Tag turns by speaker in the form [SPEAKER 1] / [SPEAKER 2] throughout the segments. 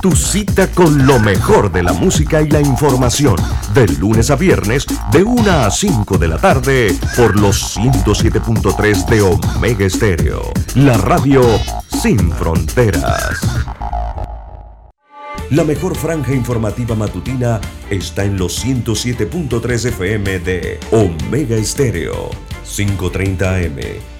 [SPEAKER 1] Tu cita con lo mejor de la música y la información. De lunes a viernes, de 1 a 5 de la tarde, por los 107.3 de Omega Estéreo. La radio sin fronteras. La mejor franja informativa matutina está en los 107.3 FM de Omega Estéreo. 5.30 AM.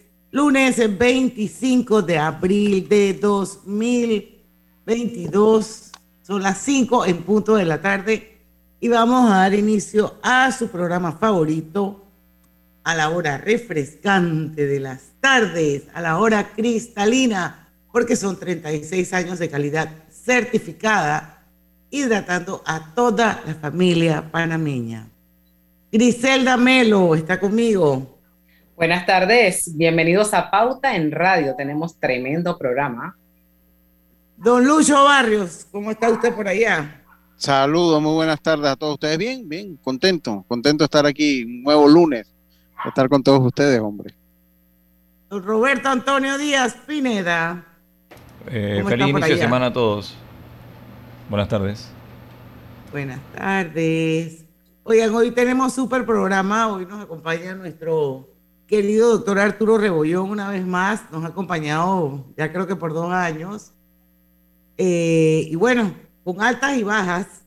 [SPEAKER 2] lunes 25 de abril de 2022, son las 5 en punto de la tarde y vamos a dar inicio a su programa favorito, a la hora refrescante de las tardes, a la hora cristalina, porque son 36 años de calidad certificada, hidratando a toda la familia panameña. Griselda Melo está conmigo.
[SPEAKER 3] Buenas tardes, bienvenidos a Pauta en Radio. Tenemos tremendo programa.
[SPEAKER 2] Don Lucho Barrios, ¿cómo está usted por allá?
[SPEAKER 4] Saludos, muy buenas tardes a todos ustedes. Bien, bien, contento, contento de estar aquí un nuevo lunes, de estar con todos ustedes, hombre.
[SPEAKER 2] Don Roberto Antonio Díaz Pineda.
[SPEAKER 5] Eh,
[SPEAKER 2] ¿Cómo
[SPEAKER 5] feliz inicio de semana a todos. Buenas tardes.
[SPEAKER 2] Buenas tardes. Oigan, hoy tenemos súper programa. Hoy nos acompaña nuestro querido doctor Arturo Rebollón una vez más. Nos ha acompañado ya creo que por dos años. Eh, y bueno, con altas y bajas,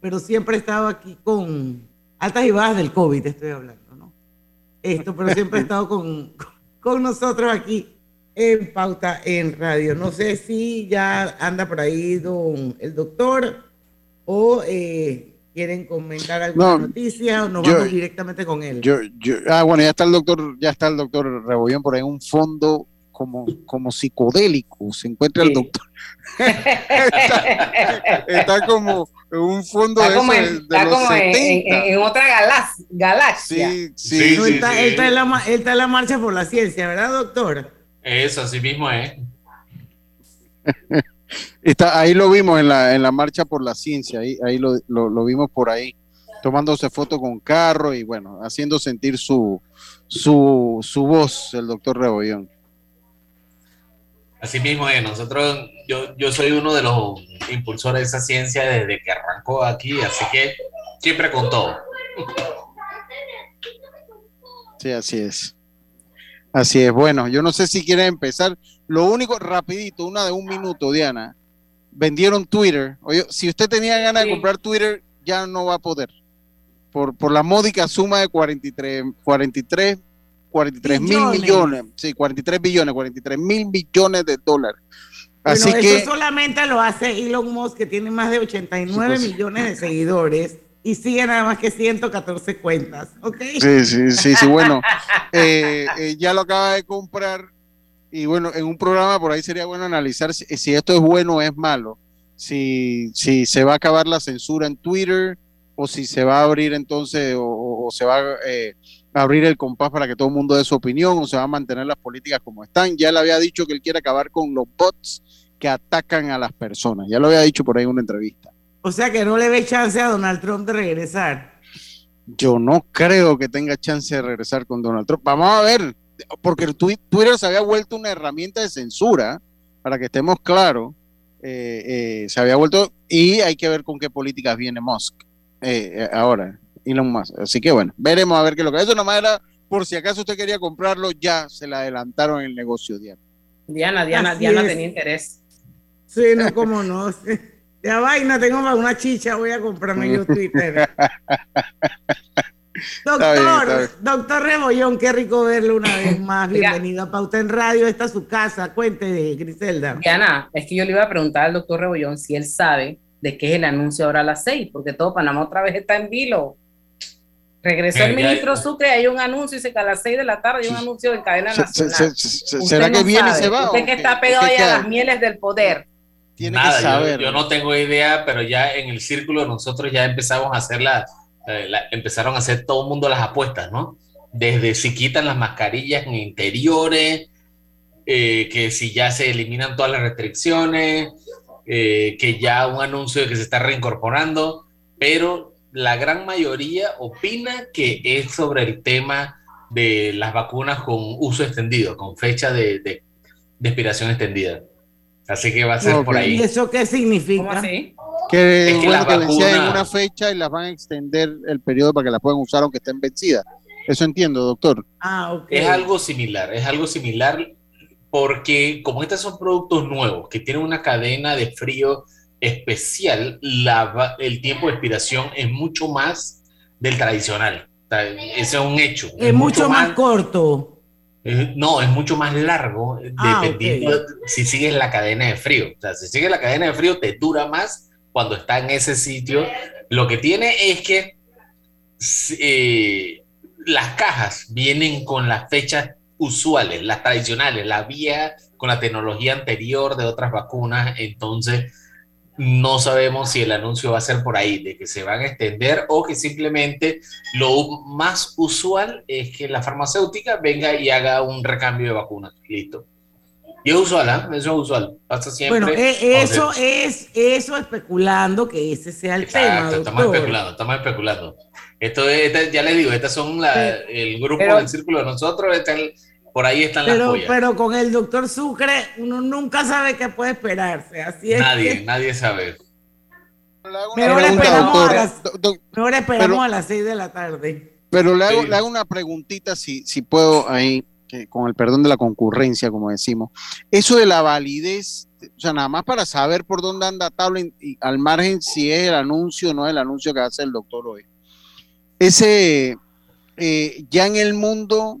[SPEAKER 2] pero siempre he estado aquí con altas y bajas del COVID, estoy hablando, ¿no? Esto, pero siempre he estado con, con nosotros aquí en Pauta en Radio. No sé si ya anda por ahí don, el doctor o eh, quieren comentar alguna
[SPEAKER 4] No,
[SPEAKER 2] noticia o nos
[SPEAKER 4] yo-
[SPEAKER 2] vamos directamente con él.
[SPEAKER 4] Yo, yo, ah, bueno, ya está el doctor, ya está el doctor Rebollón por ahí en un fondo como, como psicodélico. Se encuentra el
[SPEAKER 3] Sí.
[SPEAKER 4] doctor. está, está como en un fondo
[SPEAKER 3] Está
[SPEAKER 4] de,
[SPEAKER 3] como,
[SPEAKER 4] esos
[SPEAKER 3] en,
[SPEAKER 4] de
[SPEAKER 3] está
[SPEAKER 4] los
[SPEAKER 3] como en- en-
[SPEAKER 4] 70.
[SPEAKER 3] en otra galax- galaxia.
[SPEAKER 4] Sí, sí.
[SPEAKER 2] No, él, está, él está en la, él está en la marcha por la ciencia, ¿verdad, doctor?
[SPEAKER 6] Eso, así mismo es.
[SPEAKER 4] Está, ahí lo vimos en la, en la marcha por la ciencia, ahí, ahí lo, lo- lo vimos por ahí, tomándose foto con carro y bueno, haciendo sentir su, su, su voz, el doctor Rebollón.
[SPEAKER 6] Así mismo es. Nosotros, yo, yo soy uno de los impulsores de esa ciencia desde que arrancó aquí, así que siempre con todo.
[SPEAKER 4] Sí, así es. Así es. Bueno, yo no sé si quieren empezar. Lo único, rapidito, una de un minuto, Diana. Vendieron Twitter. Oye, si usted tenía ganas de comprar Twitter, ya no va a poder. Por, por la módica suma de 43, 43, 43 mil millones. Sí, 43 billones, 43 mil millones de dólares. Así
[SPEAKER 2] bueno,
[SPEAKER 4] que,
[SPEAKER 2] eso solamente lo hace Elon Musk, que tiene más de 89
[SPEAKER 4] Sí, pues.
[SPEAKER 2] millones de seguidores y sigue nada más que 114 cuentas, ¿ok?
[SPEAKER 4] sí, sí, sí, sí, bueno, eh, eh, ya lo acaba de comprar y bueno, en un programa por ahí sería bueno analizar si, si esto es bueno o es malo, si, si se va a acabar la censura en Twitter o si se va a abrir entonces o, o- o se va eh, a abrir el compás para que todo el mundo dé su opinión o se va a mantener las políticas como están. Ya le había dicho que él quiere acabar con los bots que atacan a las personas, ya lo había dicho por ahí en una entrevista.
[SPEAKER 2] O sea que no le ve chance a Donald Trump de regresar.
[SPEAKER 4] Yo no creo que tenga chance de regresar con Donald Trump. Vamos a ver, porque Twitter se había vuelto una herramienta de censura, para que estemos claros, eh, eh, se había vuelto, y hay que ver con qué políticas viene Musk eh, eh, ahora, Elon Musk. Así que bueno, veremos a ver qué es lo que Eso nomás era, por si acaso usted quería comprarlo, ya se le adelantaron el negocio, Diana.
[SPEAKER 3] Diana, Diana,
[SPEAKER 2] Así
[SPEAKER 3] Diana
[SPEAKER 2] es.
[SPEAKER 3] tenía interés.
[SPEAKER 2] Sí, no, cómo no. Ya vaina, tengo una chicha, voy a comprarme yo Twitter. Doctor, doctor Rebollón, qué rico verlo una vez más. Bienvenido a Pauta en Radio, esta es su casa. Cuente, Griselda.
[SPEAKER 3] Diana, es que yo le iba a preguntar al doctor Rebollón si él sabe de qué es el anuncio ahora a las seis, porque todo Panamá otra vez está en vilo. Regresó el ministro Sucre, hay un anuncio, dice que a las seis de la tarde hay un anuncio de cadena nacional.
[SPEAKER 4] ¿Será que viene y se va?
[SPEAKER 3] Usted que está pegado ahí a las mieles del poder.
[SPEAKER 6] Tiene Nada, que saber. Yo, yo, no tengo idea, pero ya en el círculo nosotros ya empezamos a hacer la, eh, empezaron a hacer todo el mundo las apuestas, ¿no? Desde si quitan las mascarillas en interiores, eh, que si ya se eliminan todas las restricciones, eh, que ya un anuncio de que se está reincorporando, pero la gran mayoría opina que es sobre el tema de las vacunas con uso extendido, con fecha de, de, expiración extendida. Así que va a ser por ahí.
[SPEAKER 2] ¿Y eso qué significa?
[SPEAKER 4] Que, es que, en una fecha y las van a extender el periodo para que las puedan usar aunque estén vencidas. Eso entiendo, doctor.
[SPEAKER 6] Ah, Es algo similar, es algo similar porque como estos son productos nuevos que tienen una cadena de frío especial, la, el tiempo de expiración es mucho más del tradicional. ese es un hecho.
[SPEAKER 2] Es, mucho, más, corto.
[SPEAKER 6] no, es mucho más largo, ah, dependiendo si sigues la cadena de frío. O sea, si sigues la cadena de frío, te dura más cuando está en ese sitio. Lo que tiene es que eh, las cajas vienen con las fechas usuales, las tradicionales, la vía con la tecnología anterior de otras vacunas. Entonces, no sabemos si el anuncio va a ser por ahí, de que se van a extender o que simplemente lo más usual es que la farmacéutica venga y haga un recambio de vacunas. Listo. Y es usual, ¿eh? Eso es usual. Pasa siempre.
[SPEAKER 2] Bueno, eh, eso es eso especulando que ese sea el tema.
[SPEAKER 6] Estamos especulando, estamos especulando. Esto es, ya les digo, estas son la, el grupo del círculo de nosotros, por ahí están
[SPEAKER 2] pero,
[SPEAKER 6] las joyas.
[SPEAKER 2] Pero con el doctor Sucre, uno nunca sabe qué puede esperarse. Así es
[SPEAKER 6] nadie, nadie sabe.
[SPEAKER 2] Mejor esperamos, a las, mejor esperamos a las 6 de la tarde.
[SPEAKER 4] Pero le hago, le hago una preguntita, si, si puedo, ahí con el perdón de la concurrencia, como decimos, eso de la validez, o sea, nada más para saber por dónde anda tabla y, al margen si es el anuncio o no es el anuncio que hace el doctor hoy. Ese, eh, ya en el mundo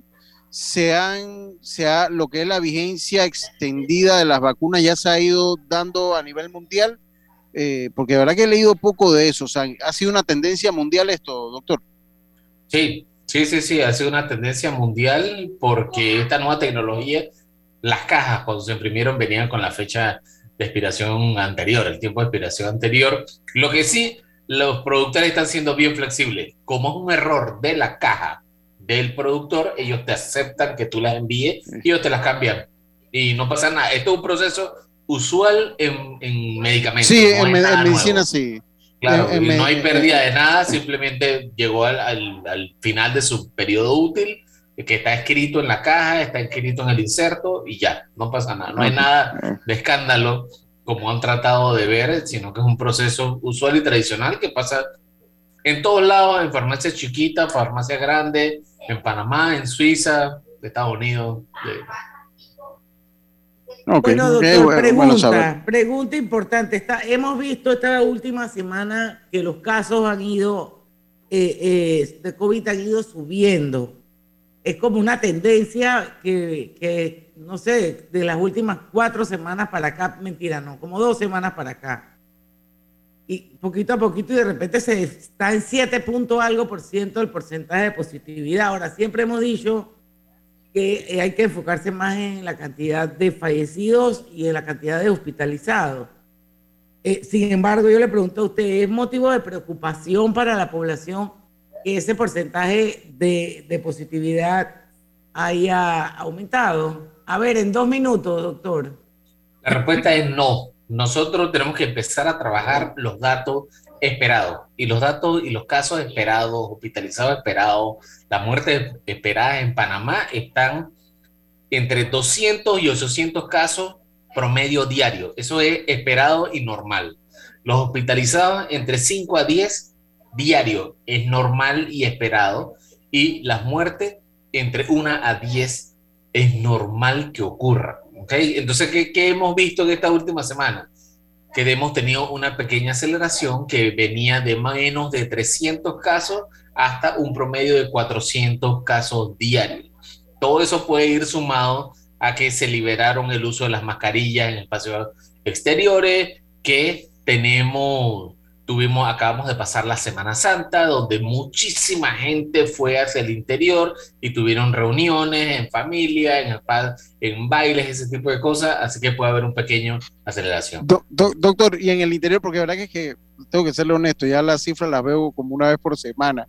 [SPEAKER 4] se han, se ha, lo que es la vigencia extendida de las vacunas ya se ha ido dando a nivel mundial, eh, porque de verdad que he leído poco de eso, o sea, ha sido una tendencia mundial esto, doctor.
[SPEAKER 6] Sí, Sí, sí, sí, ha sido una tendencia mundial porque esta nueva tecnología, las cajas cuando se imprimieron venían con la fecha de expiración anterior, el tiempo de expiración anterior. Lo que sí, los productores están siendo bien flexibles. Como es un error de la caja del productor, ellos te aceptan que tú las envíes y ellos te las cambian. Y no pasa nada. Esto es un proceso usual en, en medicamentos.
[SPEAKER 4] Sí, en, medicina sí.
[SPEAKER 6] Claro, no hay pérdida de nada, simplemente llegó al, final de su periodo útil, que está escrito en la caja, está escrito en el inserto y ya, no pasa nada. No hay nada de escándalo como han tratado de ver, sino que es un proceso usual y tradicional que pasa en todos lados, en farmacias chiquitas, farmacias grandes, en Panamá, en Suiza, Estados Unidos.
[SPEAKER 2] Bueno, doctor, pregunta, pregunta importante. Está, hemos visto esta última semana que los casos han ido, eh, eh, de COVID han ido subiendo. Es como una tendencia que, que, no sé, de las últimas cuatro semanas para acá, mentira, no, como dos semanas para acá. Y poquito a poquito y de repente se está en 7 punto algo por ciento el porcentaje de positividad. Ahora, siempre hemos dicho que eh, hay que enfocarse más en la cantidad de fallecidos y en la cantidad de hospitalizados. Eh, sin embargo, yo le pregunto a usted, ¿es motivo de preocupación para la población que ese porcentaje de, de positividad haya aumentado? A ver, en dos minutos, doctor.
[SPEAKER 6] La respuesta es no. Nosotros tenemos que empezar a trabajar los datos esperado. Y los datos y los casos esperados, hospitalizados esperados, las muertes esperadas en Panamá están entre 200 y 800 casos promedio diario. Eso es esperado y normal. Los hospitalizados entre 5 a 10 diario es normal y esperado. Y las muertes entre 1 a 10 es normal que ocurra. ¿okay? Entonces, ¿qué, ¿qué hemos visto en esta última semana? Que hemos tenido una pequeña aceleración que venía de menos de 300 casos hasta un promedio de 400 casos diarios. Todo eso puede ir sumado a que se liberaron el uso de las mascarillas en espacios exteriores, que tenemos Tuvimos, acabamos de pasar la Semana Santa, donde muchísima gente fue hacia el interior y tuvieron reuniones en familia, en, en bailes, ese tipo de cosas, así que puede haber un pequeño aceleración.
[SPEAKER 4] doctor, y en el interior, porque la verdad que, es que tengo que serle honesto, ya las cifras las veo como una vez por semana.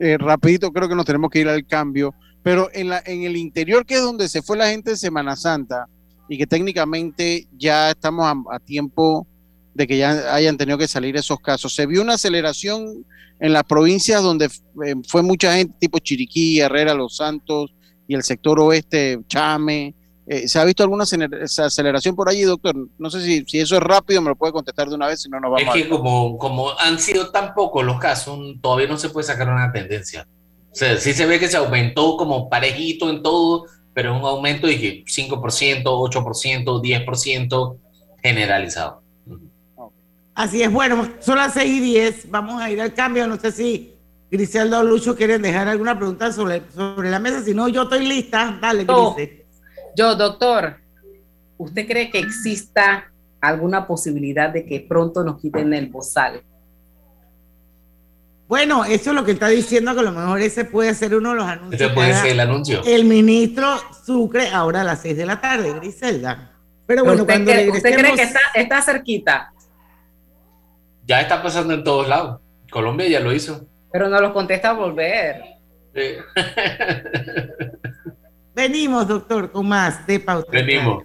[SPEAKER 4] Eh, rapidito creo que nos tenemos que ir al cambio, pero en, la, en el interior, que es donde se fue la gente de Semana Santa, y que técnicamente ya estamos a tiempo de que ya hayan tenido que salir esos casos. Se vio una aceleración en las provincias donde eh, fue mucha gente, tipo Chiriquí, Herrera, Los Santos y el sector oeste, Chame. Eh, ¿Se ha visto alguna aceleración por allí, doctor? No sé si, si, eso es rápido, me lo puede contestar de una vez, si no nos vamos
[SPEAKER 6] Es que como, como han sido tan pocos los casos, todavía no se puede sacar una tendencia. O sea, sí se ve que se aumentó como parejito en todo, pero un aumento de que 5%, 8%, 10% generalizado.
[SPEAKER 2] Así es, bueno, son las 6 y 10, vamos a ir al cambio, no sé si Griselda o Lucho quieren dejar alguna pregunta sobre, sobre la mesa, si no, yo estoy lista, dale, Grise.
[SPEAKER 3] Yo, doctor, ¿usted cree que exista alguna posibilidad de que pronto nos quiten el bozal?
[SPEAKER 2] Bueno, eso es lo que está diciendo, que a lo mejor ese puede ser uno de los anuncios.
[SPEAKER 6] Ese puede ser el anuncio.
[SPEAKER 2] El ministro Sucre ahora a las 6 de la tarde, Griselda. Pero bueno,
[SPEAKER 3] ¿Usted cuando cree, ¿Usted cree que está, está cerquita?
[SPEAKER 6] Ya está pasando en todos lados. Colombia ya lo hizo.
[SPEAKER 3] Pero no los contesta a volver.
[SPEAKER 2] Venimos, doctor, con más de Pauta.
[SPEAKER 6] Venimos.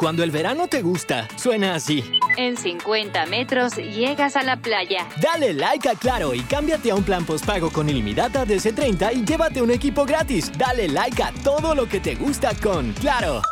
[SPEAKER 7] Cuando el verano te gusta, suena así.
[SPEAKER 8] En 50 metros llegas a la playa.
[SPEAKER 7] Dale like a Claro y cámbiate a un plan postpago con ilimitada de C30 y llévate un equipo gratis. Dale like a todo lo que te gusta con Claro.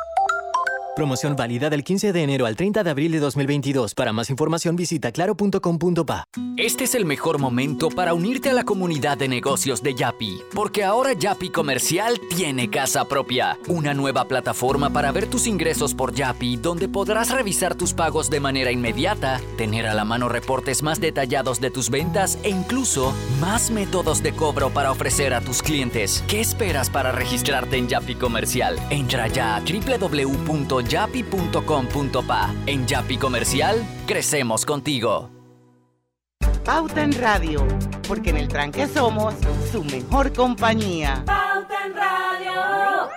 [SPEAKER 7] Promoción válida del 15 de enero al 30 de abril de 2022. Para más información visita claro.com.pa.
[SPEAKER 9] Este es el mejor momento para unirte a la comunidad de negocios de Yapi, porque ahora Yapi Comercial tiene casa propia, una nueva plataforma para ver tus ingresos por Yapi, donde podrás revisar tus pagos de manera inmediata, tener a la mano reportes más detallados de tus ventas e incluso más métodos de cobro para ofrecer a tus clientes. ¿Qué esperas para registrarte en Yapi Comercial? Entra ya a www yapi.com.pa. En Yapi Comercial, crecemos contigo.
[SPEAKER 10] Pauta en Radio, porque en el tranque somos su mejor compañía.
[SPEAKER 11] Pauta en Radio.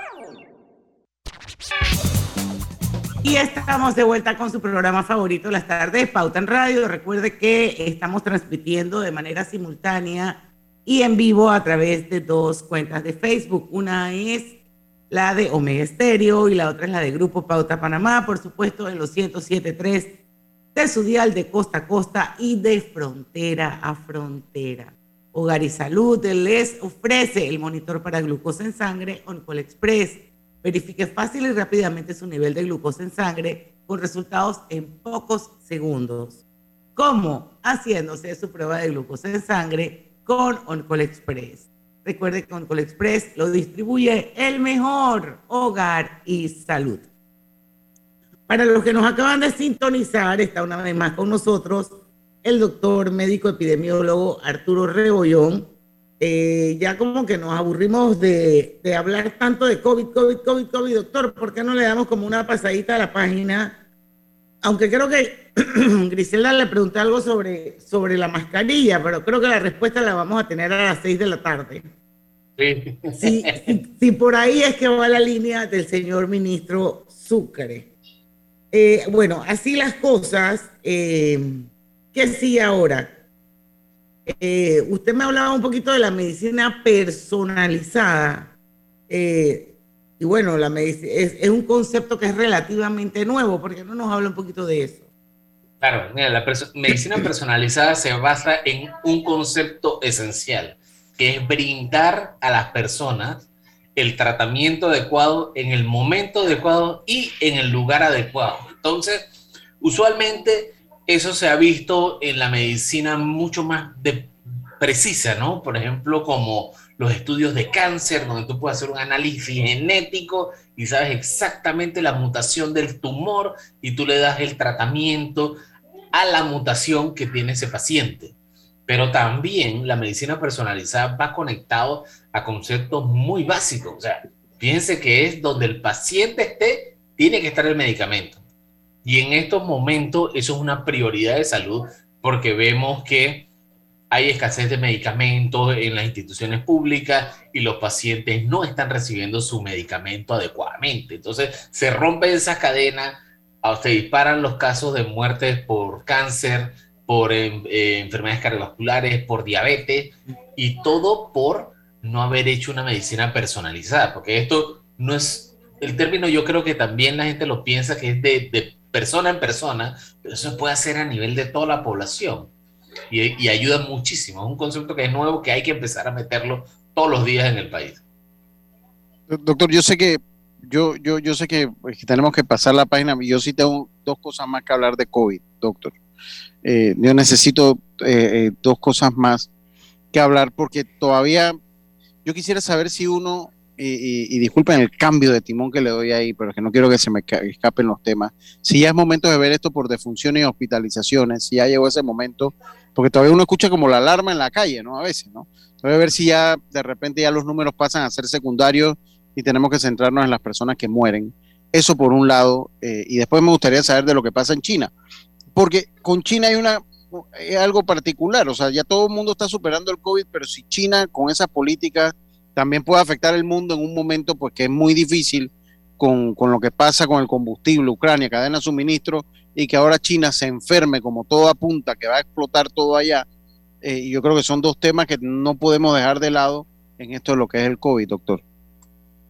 [SPEAKER 2] Y estamos de vuelta con su programa favorito las tardes, Pauta en Radio. Recuerde que estamos transmitiendo de manera simultánea y en vivo a través de dos cuentas de Facebook. Una es la de Omega Estéreo y la otra es la de Grupo Pauta Panamá, por supuesto, en los 107.3 de su dial de costa a costa y de frontera a frontera. Hogar y Salud les ofrece el monitor para glucosa en sangre OnCall Express. Verifique fácil y rápidamente su nivel de glucosa en sangre con resultados en pocos segundos. ¿Cómo? Haciéndose su prueba de glucosa en sangre con OnCall Express. Recuerde que con Colexpress lo distribuye el mejor hogar y salud. Para los que nos acaban de sintonizar, está una vez más con nosotros el doctor médico epidemiólogo Arturo Rebollón. Eh, ya como que nos aburrimos de, de, hablar tanto de COVID, COVID, COVID, COVID, doctor, ¿por qué no le damos como una pasadita a la página? Aunque creo que Griselda le pregunté algo sobre, sobre la mascarilla, pero creo que la respuesta la vamos a tener a las seis de la tarde. Sí. Si, por ahí es que va la línea del señor ministro Sucre. Eh, bueno, así las cosas, eh, ¿qué sigue ahora? Eh, usted me hablaba un poquito de la medicina personalizada. Eh, y bueno, la es, es, un concepto que es relativamente nuevo, porque no nos habla un poquito de eso.
[SPEAKER 6] Claro, mira, la medicina personalizada se basa en un concepto esencial, que es brindar a las personas el tratamiento adecuado en el momento adecuado y en el lugar adecuado. Entonces, usualmente eso se ha visto en la medicina mucho más precisa, ¿no? Por ejemplo, como los estudios de cáncer, donde tú puedes hacer un análisis genético y sabes exactamente la mutación del tumor y tú le das el tratamiento a la mutación que tiene ese paciente. Pero también la medicina personalizada va conectado a conceptos muy básicos. O sea, fíjense que es donde el paciente esté, tiene que estar el medicamento. Y en estos momentos eso es una prioridad de salud porque vemos que hay escasez de medicamentos en las instituciones públicas y los pacientes no están recibiendo su medicamento adecuadamente. Entonces se rompe esa cadena, se disparan los casos de muertes por cáncer, por eh, eh, enfermedades cardiovasculares, por diabetes y todo por no haber hecho una medicina personalizada, porque esto no es, el término yo creo que también la gente lo piensa que es de, de persona en persona, pero eso se puede hacer a nivel de toda la población y, ayuda muchísimo. Es un concepto que es nuevo, que hay que empezar a meterlo todos los días en el país.
[SPEAKER 4] Doctor, yo sé que yo, yo, yo sé que, pues, que tenemos que pasar la página. Yo sí tengo dos cosas más que hablar de COVID, doctor. Eh, yo necesito eh, eh, dos cosas más que hablar porque todavía yo quisiera saber si uno, y, disculpen el cambio de timón que le doy ahí, pero que no quiero que se me escapen los temas, si ya es momento de ver esto por defunciones y hospitalizaciones, si ya llegó ese momento, porque todavía uno escucha como la alarma en la calle, ¿no? A veces, ¿no? Voy a ver si ya de repente ya los números pasan a ser secundarios y tenemos que centrarnos en las personas que mueren. Eso por un lado, y después me gustaría saber de lo que pasa en China porque con China hay una algo particular, o sea, ya todo el mundo está superando el COVID, pero si China con esas políticas también puede afectar el mundo en un momento, pues que es muy difícil con, lo que pasa con el combustible, Ucrania, cadena de suministro, y que ahora China se enferme como todo apunta, que va a explotar todo allá. Eh, yo creo que son dos temas que no podemos dejar de lado en esto de lo que es el COVID, doctor.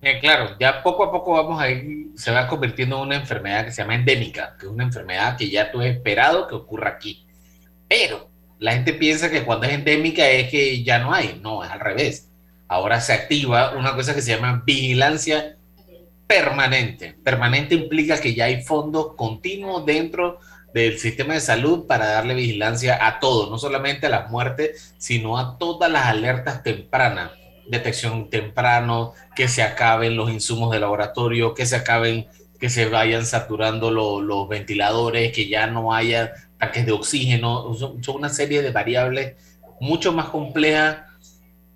[SPEAKER 6] Eh, claro, ya poco a poco vamos a ir, se va convirtiendo en una enfermedad que se llama endémica, que es una enfermedad que ya tú has esperado que ocurra aquí. Pero la gente piensa que cuando es endémica es que ya no hay, no, es al revés. Ahora se activa una cosa que se llama vigilancia permanente. Permanente implica que ya hay fondos continuos dentro del sistema de salud para darle vigilancia a todo, no solamente a las muertes, sino a todas las alertas tempranas detección temprano, que se acaben los insumos de laboratorio, que se acaben, que se vayan saturando los ventiladores, que ya no haya tanques de oxígeno, son, una serie de variables mucho más complejas,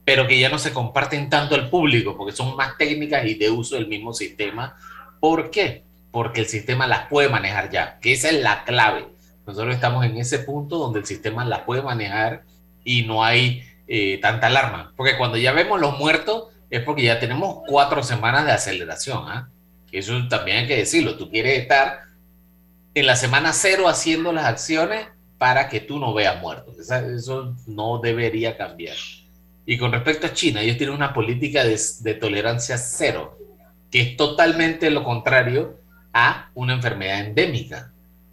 [SPEAKER 6] pero que ya no se comparten tanto al público, porque son más técnicas y de uso del mismo sistema. ¿Por qué? Porque el sistema las puede manejar ya, que esa es la clave. Nosotros estamos en ese punto donde el sistema las puede manejar y no hay eh, tanta alarma. Porque cuando ya vemos los muertos es porque ya tenemos cuatro semanas de aceleración. ¿ah? Eso también hay que decirlo. Tú quieres estar en la semana cero haciendo las acciones para que tú no veas muertos. Eso no debería cambiar. Y con respecto a China, ellos tienen una política de, de tolerancia cero, que es totalmente lo contrario a una enfermedad endémica.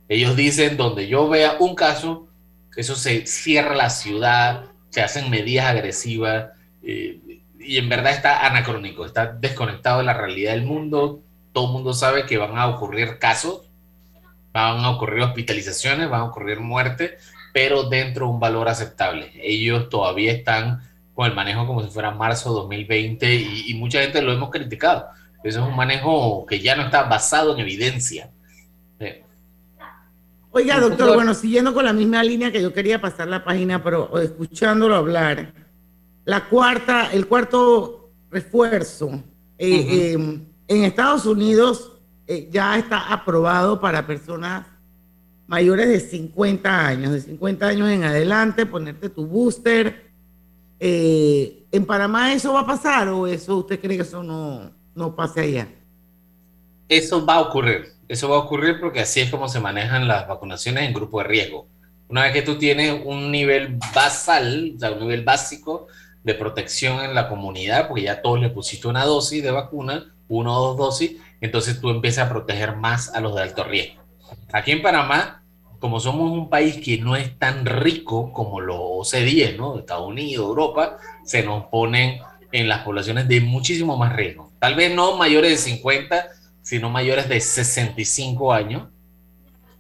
[SPEAKER 6] Ellos dicen, donde yo vea un caso, eso se cierra la ciudad, se hacen medidas agresivas eh, y en verdad está anacrónico, está desconectado de la realidad del mundo. Todo el mundo sabe que van a ocurrir casos, van a ocurrir hospitalizaciones, van a ocurrir muertes, pero dentro de un valor aceptable. Ellos todavía están con el manejo como si fuera marzo 2020 y, y mucha gente lo hemos criticado. Eso es un manejo que ya no está basado en evidencia.
[SPEAKER 2] Oiga, doctor, bueno, siguiendo con la misma línea que yo quería pasar la página, pero escuchándolo hablar, la cuarta, el cuarto refuerzo eh, em, en Estados Unidos eh, ya está aprobado para personas mayores de 50 años, de 50 años en adelante, ponerte tu booster. Eh, ¿En Panamá eso va a pasar o eso usted cree que eso no, no pase allá?
[SPEAKER 6] Eso va a ocurrir. Eso va a ocurrir porque así es como se manejan las vacunaciones en grupo de riesgo. Una vez que tú tienes un nivel basal, o un nivel básico de protección en la comunidad, porque ya todos le pusiste una dosis de vacuna, una o dos dosis, entonces tú empiezas a proteger más a los de alto riesgo. Aquí en Panamá, como somos un país que no es tan rico como los OCDE, ¿no? Estados Unidos, Europa, se nos ponen en las poblaciones de muchísimo más riesgo. Tal vez no mayores de 50, sino mayores de 65 años,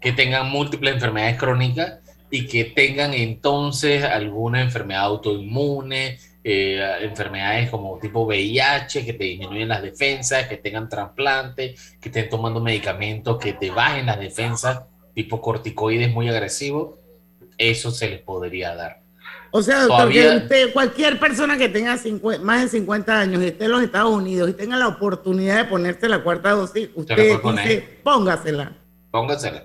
[SPEAKER 6] que tengan múltiples enfermedades crónicas y que tengan entonces alguna enfermedad autoinmune, eh, enfermedades como tipo VIH, que te disminuyen las defensas, que tengan trasplante, que estén tomando medicamentos que te bajen las defensas, tipo corticoides muy agresivos, eso se les podría dar.
[SPEAKER 2] O sea, doctor, usted, cualquier persona que tenga más de 50 años y esté en los Estados Unidos y tenga la oportunidad de ponerse la cuarta dosis, usted dice, póngasela.
[SPEAKER 6] Póngasela.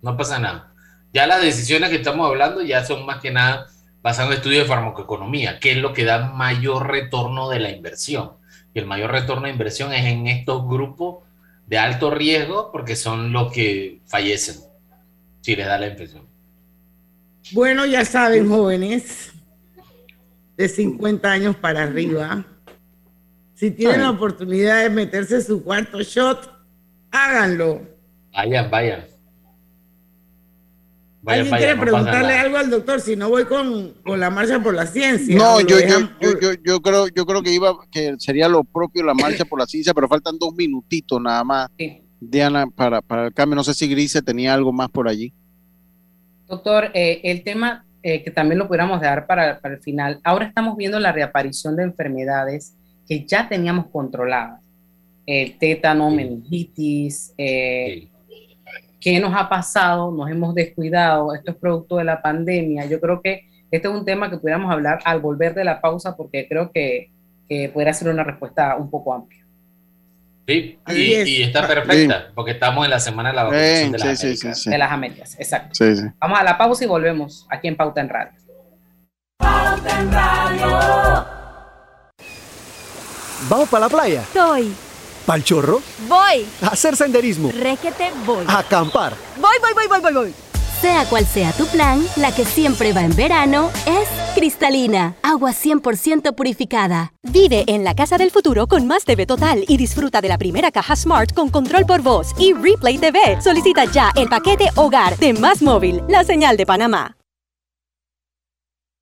[SPEAKER 6] No pasa nada. Ya las decisiones que estamos hablando ya son más que nada basadas en estudios de farmacoeconomía, que es lo que da mayor retorno de la inversión. Y el mayor retorno de inversión es en estos grupos de alto riesgo porque son los que fallecen si les da la infección.
[SPEAKER 2] Bueno, ya saben, jóvenes, de 50 años para arriba, si tienen la oportunidad de meterse su cuarto shot, háganlo.
[SPEAKER 6] Vayan, vayan.
[SPEAKER 2] ¿Alguien quiere preguntarle algo al doctor? Si no voy con, la marcha por la ciencia.
[SPEAKER 4] No, yo, yo, yo, creo, yo creo que iba, que sería lo propio la marcha por la ciencia, pero faltan dos minutitos nada más. Diana, para, para el cambio, no sé si Grise tenía algo más por allí.
[SPEAKER 3] Doctor, eh, el tema eh, que también lo pudiéramos dar para, para, el final, ahora estamos viendo la reaparición de enfermedades que ya teníamos controladas. El tétano, meningitis, eh, ¿Qué nos ha pasado? Nos hemos descuidado. Esto es producto de la pandemia. Yo creo que este es un tema que pudiéramos hablar al volver de la pausa porque creo que, que podría ser una respuesta un poco amplia.
[SPEAKER 6] Sí, y, está perfecta porque estamos en la semana de la vacunación de, las
[SPEAKER 3] sí, Américas, de las Américas. Exacto. Vamos a la pausa y volvemos aquí en Pauta en Radio. Pauta en Radio.
[SPEAKER 12] ¿Vamos para la playa?
[SPEAKER 13] Estoy.
[SPEAKER 12] ¿Pal chorro?
[SPEAKER 13] Voy.
[SPEAKER 12] A hacer senderismo.
[SPEAKER 13] Requete voy.
[SPEAKER 12] A acampar.
[SPEAKER 13] Voy, voy, voy, voy, voy, voy.
[SPEAKER 14] Sea cual sea tu plan, la que siempre va en verano es cristalina, agua 100% purificada.
[SPEAKER 15] Vive en la casa del futuro con más TV total y disfruta de la primera caja Smart con control por voz y Replay TV. Solicita ya el paquete Hogar de Más Móvil, la señal de Panamá.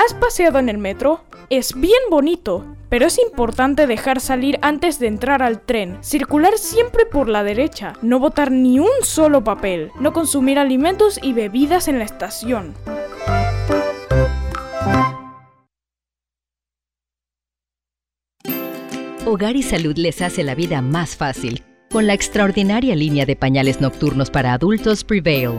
[SPEAKER 16] ¿has paseado en el metro? Es bien bonito, pero es importante dejar salir antes de entrar al tren, circular siempre por la derecha, no botar ni un solo papel, no consumir alimentos y bebidas en la estación.
[SPEAKER 17] Hogar y Salud les hace la vida más fácil con la extraordinaria línea de pañales nocturnos para adultos Prevail.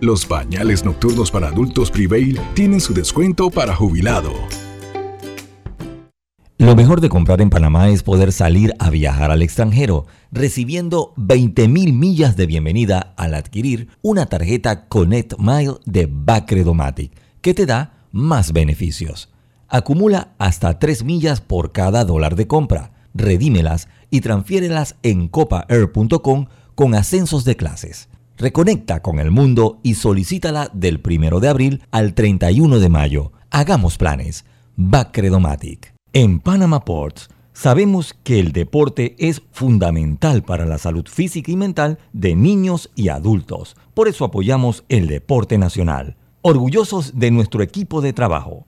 [SPEAKER 18] Los pañales nocturnos para adultos Prevail tienen su descuento para jubilado.
[SPEAKER 19] Lo mejor de comprar en Panamá es poder salir a viajar al extranjero, recibiendo 20.000 millas de bienvenida al adquirir una tarjeta Connect Mile de Bacredomatic, que te da más beneficios. Acumula hasta 3 millas por cada dólar de compra, redímelas y transfiérelas en copaair.com con ascensos de clases. Reconecta con el mundo y solicítala del 1 de abril al 31 de mayo. Hagamos planes. Bacredomatic. En Panama Ports sabemos que el deporte es fundamental para la salud física y mental de niños y adultos. Por eso apoyamos el deporte nacional. Orgullosos de nuestro equipo de trabajo,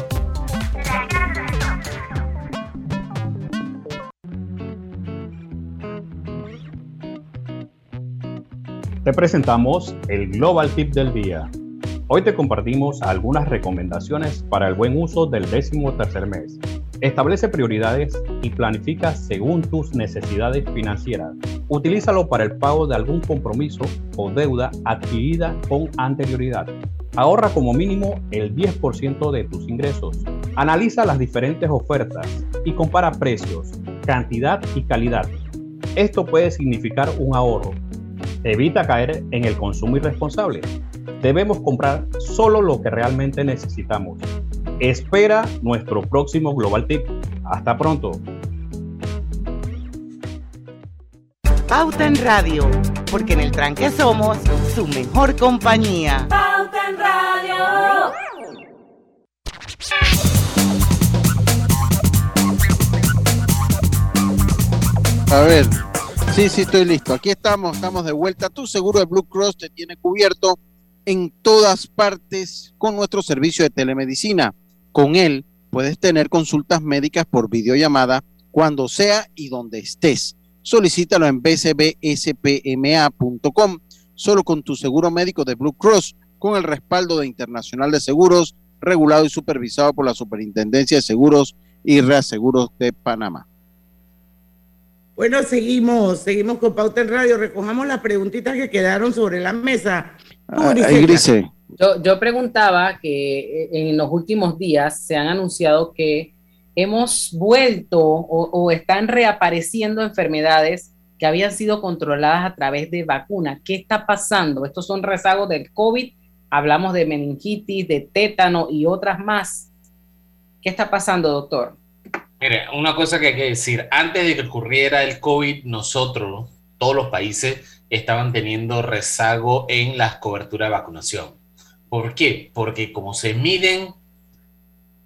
[SPEAKER 20] Te presentamos el Global Tip del Día. Hoy te compartimos algunas recomendaciones para el buen uso del décimo tercer mes. Establece prioridades y planifica según tus necesidades financieras. Utilízalo para el pago de algún compromiso o deuda adquirida con anterioridad. Ahorra como mínimo el 10% de tus ingresos. Analiza las diferentes ofertas y compara precios, cantidad y calidad. Esto puede significar un ahorro Evita caer en el consumo irresponsable. Debemos comprar solo lo que realmente necesitamos. Espera nuestro próximo Global Tip. Hasta pronto.
[SPEAKER 10] Pauta en Radio, porque en el tranque somos su mejor compañía.
[SPEAKER 21] Pauta en Radio.
[SPEAKER 4] A ver, sí, sí, estoy listo. Aquí estamos, estamos de vuelta. Tu seguro de Blue Cross te tiene cubierto en todas partes con nuestro servicio de telemedicina. Con él puedes tener consultas médicas por videollamada cuando sea y donde estés. Solicítalo en bcbspma.com, solo con tu seguro médico de Blue Cross, con el respaldo de Internacional de Seguros, regulado y supervisado por la Superintendencia de Seguros y Reaseguros de Panamá.
[SPEAKER 2] Bueno, seguimos, seguimos con Pauta en Radio. Recojamos las preguntitas que quedaron sobre la mesa.
[SPEAKER 4] Ah,
[SPEAKER 2] Grisela.
[SPEAKER 4] ahí, Grise.
[SPEAKER 3] Yo, yo preguntaba que eh, en los últimos días se han anunciado que hemos vuelto o, o están reapareciendo enfermedades que habían sido controladas a través de vacunas. ¿Qué está pasando? Estos son rezagos del COVID. Hablamos de meningitis, de tétano y otras más. ¿Qué está pasando, doctor?
[SPEAKER 6] Mire, una cosa que hay que decir, antes de que ocurriera el COVID, nosotros, todos los países, estaban teniendo rezago en las coberturas de vacunación. ¿Por qué? Porque como se miden,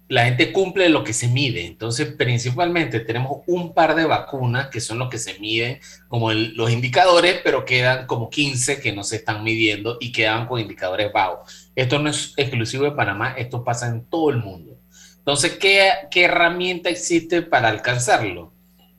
[SPEAKER 6] la gente cumple lo que se mide. Entonces, principalmente tenemos un par de vacunas que son los que se miden como los indicadores, pero quedan como 15 que no se están midiendo y quedan con indicadores bajos. Esto no es exclusivo de Panamá, esto pasa en todo el mundo. Entonces, ¿qué, qué herramienta existe para alcanzarlo?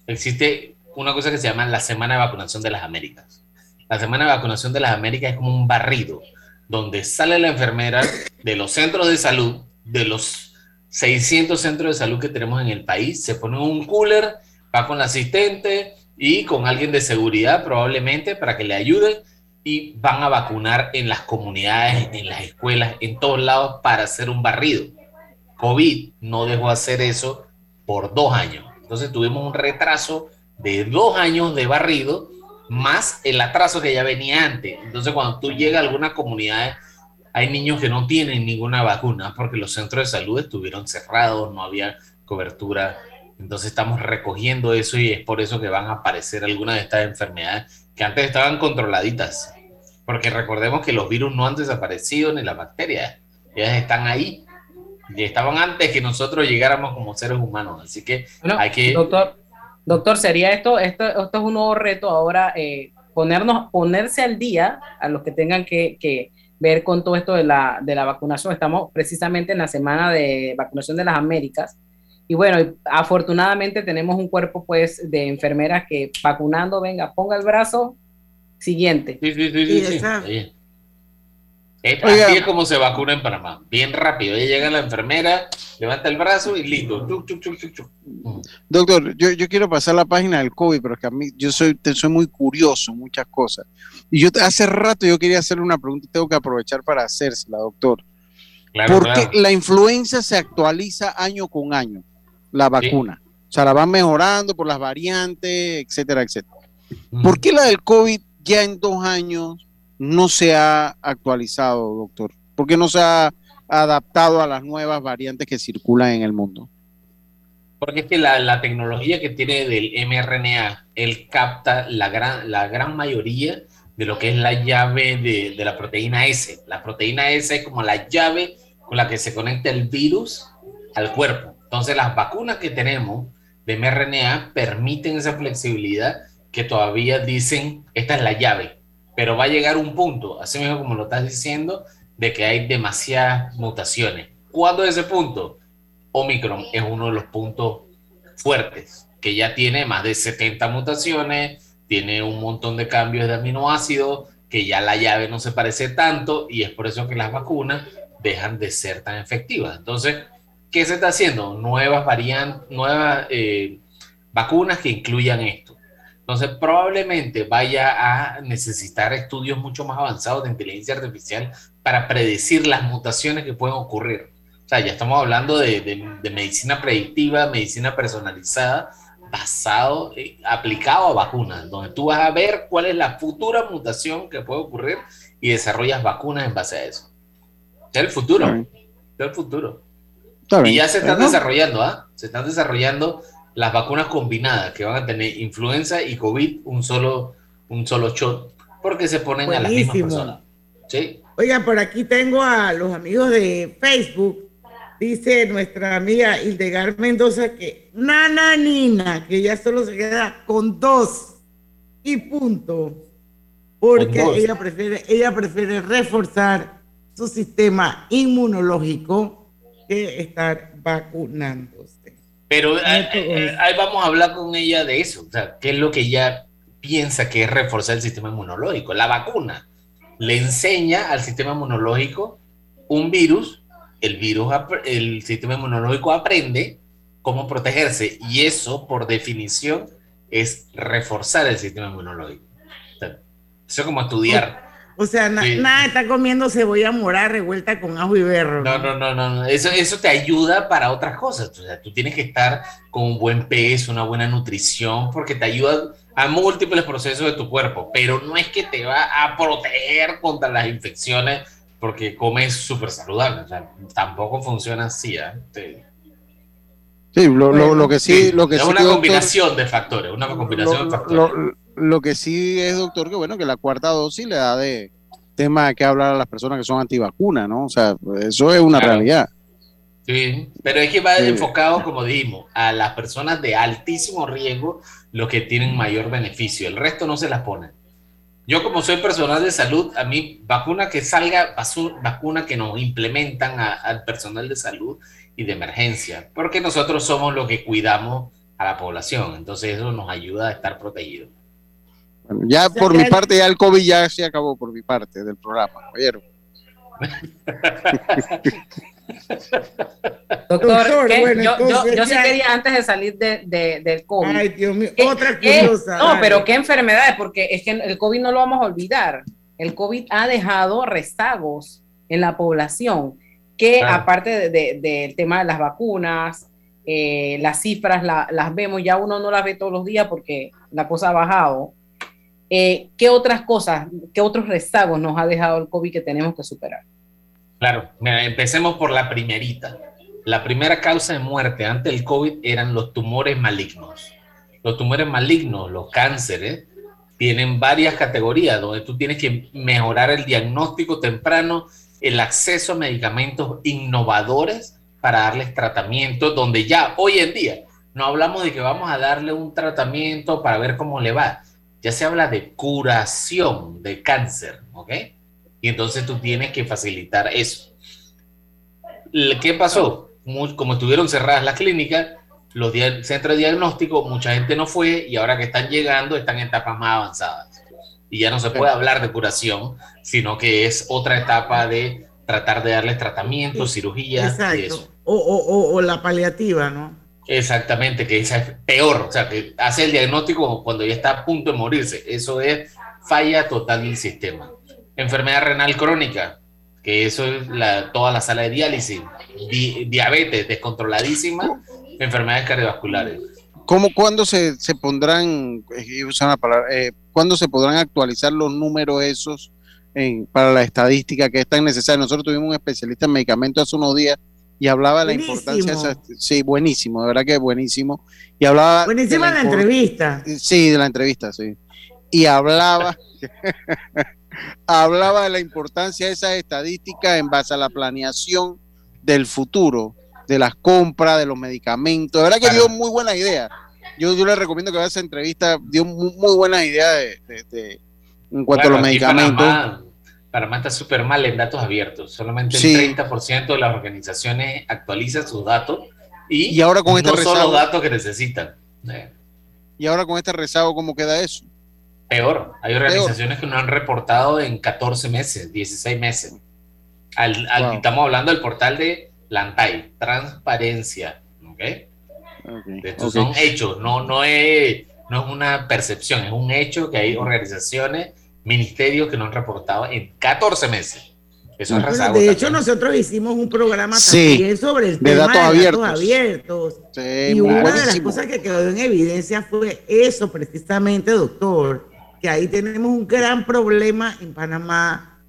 [SPEAKER 6] Existe una cosa que se llama la Semana de Vacunación de las Américas. La Semana de Vacunación de las Américas es como un barrido, donde sale la enfermera de los centros de salud, de los 600 centros de salud que tenemos en el país, se pone un cooler, va con la asistente y con alguien de seguridad probablemente para que le ayude y van a vacunar en las comunidades, en las escuelas, en todos lados para hacer un barrido. COVID no dejó hacer eso por dos años. Entonces tuvimos un retraso de dos años de barrido más el atraso que ya venía antes. Entonces cuando tú llegas a algunas comunidades, hay niños que no tienen ninguna vacuna porque los centros de salud estuvieron cerrados, no había cobertura. Entonces estamos recogiendo eso y es por eso que van a aparecer algunas de estas enfermedades que antes estaban controladitas. Porque recordemos que los virus no han desaparecido ni las bacterias, ellas están ahí y estaban antes que nosotros llegáramos como seres humanos. Así que
[SPEAKER 3] Bueno,
[SPEAKER 6] hay que...
[SPEAKER 3] Doctor, doctor, sería esto, esto, esto es un nuevo reto ahora, eh, ponernos, ponerse al día a los que tengan que, que ver con todo esto de la, de la vacunación. Estamos precisamente en la semana de vacunación de las Américas. Y bueno, afortunadamente tenemos un cuerpo pues de enfermeras que vacunando, venga, ponga el brazo, siguiente.
[SPEAKER 6] Sí, sí, sí, sí, sí.
[SPEAKER 3] Oiga.
[SPEAKER 6] Así es como se vacuna en Panamá, bien rápido. Ahí llega la enfermera, levanta el brazo y listo. Chuc, chuc, chuc, chuc, chuc.
[SPEAKER 4] Doctor, yo, yo quiero pasar la página del COVID, pero es que a mí yo soy, soy muy curioso en muchas cosas. Y yo hace rato yo quería hacerle una pregunta y tengo que aprovechar para hacérsela, doctor.
[SPEAKER 6] Claro,
[SPEAKER 4] ¿Por qué
[SPEAKER 6] claro.
[SPEAKER 4] la influenza se actualiza año con año, la vacuna? O sea, la van mejorando por las variantes, etcétera, etcétera. ¿Por qué la del COVID ya en dos años no se ha actualizado, doctor? ¿Por qué no se ha adaptado a las nuevas variantes que circulan en el mundo?
[SPEAKER 6] Porque es que la, la tecnología que tiene del mRNA, él capta la gran, la gran mayoría de lo que es la llave de, de la proteína S. La proteína S es como la llave con la que se conecta el virus al cuerpo. Entonces las vacunas que tenemos de mRNA permiten esa flexibilidad que todavía dicen, esta es la llave, pero va a llegar un punto, así mismo como lo estás diciendo, de que hay demasiadas mutaciones. ¿Cuándo es ese punto? Omicron es uno de los puntos fuertes, que ya tiene más de 70 mutaciones, tiene un montón de cambios de aminoácidos, que ya la llave no se parece tanto y es por eso que las vacunas dejan de ser tan efectivas. Entonces, ¿qué se está haciendo? Nuevas variantes, nuevas eh, vacunas que incluyan esto. Entonces, probablemente vaya a necesitar estudios mucho más avanzados de inteligencia artificial para predecir las mutaciones que pueden ocurrir. O sea, ya estamos hablando de, de- de medicina predictiva, medicina personalizada, basado, eh, aplicado a vacunas, donde tú vas a ver cuál es la futura mutación que puede ocurrir y desarrollas vacunas en base a eso. Es el futuro. Es el futuro. Y ya se están desarrollando, ¿ah? Se están desarrollando las vacunas combinadas que van a tener influenza y COVID un solo, un solo shot, porque se ponen a las mismas personas. ¿Sí?
[SPEAKER 2] Oiga, por aquí tengo a los amigos de Facebook. Dice nuestra amiga Hildegar Mendoza que nana nina, que ya solo se queda con dos y punto. Porque ella prefiere, ella prefiere reforzar su sistema inmunológico que estar vacunándose.
[SPEAKER 6] Pero eh, eh, ahí vamos a hablar con ella de eso. O sea, ¿qué es lo que ella piensa que es reforzar el sistema inmunológico? La vacuna le enseña al sistema inmunológico un virus, el virus, el sistema inmunológico aprende cómo protegerse y eso, por definición, es reforzar el sistema inmunológico. eso es como estudiar.
[SPEAKER 2] O sea, nada está comiendo cebolla morada revuelta con ajo y berro.
[SPEAKER 6] No, no, no, no. Eso, eso te ayuda para otras cosas. O sea, tú tienes que estar con un buen peso, una buena nutrición, porque te ayuda a múltiples procesos de tu cuerpo, pero no es que te va a proteger contra las infecciones porque comes súper saludable. O sea, tampoco funciona así. ¿eh?
[SPEAKER 4] Sí, lo, que sí, lo que
[SPEAKER 6] es una combinación de factores, una combinación de factores.
[SPEAKER 4] Lo, que sí es, doctor, que bueno, que la cuarta dosis le da de tema que hablar a las personas que son antivacunas, ¿no? O sea, eso es una realidad.
[SPEAKER 6] Sí, pero es que va enfocado, como dijimos, a las personas de altísimo riesgo, los que tienen mayor beneficio. El resto no se las pone. Yo como soy personal de salud, a mí vacuna que salga, vacuna que nos implementan al personal de salud y de emergencia, porque nosotros somos los que cuidamos a la población, entonces eso nos ayuda a estar protegidos.
[SPEAKER 4] Ya por mi parte, ya el COVID ya se acabó por mi parte del programa, ¿oyeron?
[SPEAKER 3] Doctor, yo, sí quería antes de salir de, del COVID.
[SPEAKER 2] Ay, Dios mío, otra
[SPEAKER 3] cosa. no, pero qué enfermedades, porque es que el COVID no lo vamos a olvidar. El COVID ha dejado rezagos en la población, que aparte del tema de las vacunas, eh, las cifras las vemos, ya uno no las ve todos los días porque la cosa ha bajado. Eh, ¿Qué otras cosas, qué otros rezagos nos ha dejado el COVID que tenemos que superar?
[SPEAKER 6] Claro, empecemos por la primerita. La primera causa de muerte antes del COVID eran los tumores malignos. Los tumores malignos, los cánceres, tienen varias categorías donde tú tienes que mejorar el diagnóstico temprano, el acceso a medicamentos innovadores para darles tratamiento, donde ya hoy en día no hablamos de que vamos a darle un tratamiento para ver cómo le va. Ya se habla de curación de cáncer, ¿ok? Y entonces tú tienes que facilitar eso. ¿Qué pasó? Como estuvieron cerradas las clínicas, los centros de diagnóstico, mucha gente no fue y ahora que están llegando están en etapas más avanzadas. Y ya no se puede hablar de curación, sino que es otra etapa de tratar de darles tratamiento, cirugía.
[SPEAKER 2] Exacto. O, la paliativa, ¿no?
[SPEAKER 6] Exactamente, que es peor, o sea, que hace el diagnóstico cuando ya está a punto de morirse. Eso es falla total del sistema enfermedad renal crónica, que eso es la, toda la sala de diálisis, diabetes descontroladísima, enfermedades cardiovasculares.
[SPEAKER 4] ¿Cómo, cuándo se, se pondrán, una palabra, eh, cuándo se podrán actualizar los números esos para la estadística que es tan necesaria? Nosotros tuvimos un especialista en medicamentos hace unos días y hablaba de la importancia de esa, sí, buenísimo, de verdad que buenísimo. Y hablaba
[SPEAKER 2] Buenísima de la, entrevista.
[SPEAKER 4] Sí, de la entrevista, sí. Y hablaba hablaba de la importancia de esas estadísticas en base a la planeación del futuro, de las compras, de los medicamentos. De verdad que dio muy buena idea. Yo, yo le recomiendo que vea esa entrevista, dio muy, buenas ideas de, en cuanto a los medicamentos.
[SPEAKER 6] Panamá, está súper mal en datos abiertos. Solamente el 30% de las organizaciones actualiza sus datos y,
[SPEAKER 4] ahora con este
[SPEAKER 6] no son los datos que necesitan.
[SPEAKER 4] Y ahora con este rezago, ¿cómo queda eso?
[SPEAKER 6] Peor, hay organizaciones que no han reportado en 14 meses, 16 meses. Estamos hablando del portal de Lantay, transparencia. ¿okay? Estos son hechos, no, no, es, no es una percepción, es un hecho que hay organizaciones, ministerios que no han reportado en 14 meses. Eso es
[SPEAKER 2] bueno, de hecho, nosotros hicimos un programa
[SPEAKER 4] sí,
[SPEAKER 2] también sobre el
[SPEAKER 4] de
[SPEAKER 2] tema
[SPEAKER 4] datos
[SPEAKER 2] de
[SPEAKER 4] abiertos.
[SPEAKER 2] datos abiertos.
[SPEAKER 4] Sí,
[SPEAKER 2] y una de las
[SPEAKER 4] buenísimo.
[SPEAKER 2] cosas que quedó en evidencia fue eso precisamente, doctor, que ahí tenemos un gran problema en Panamá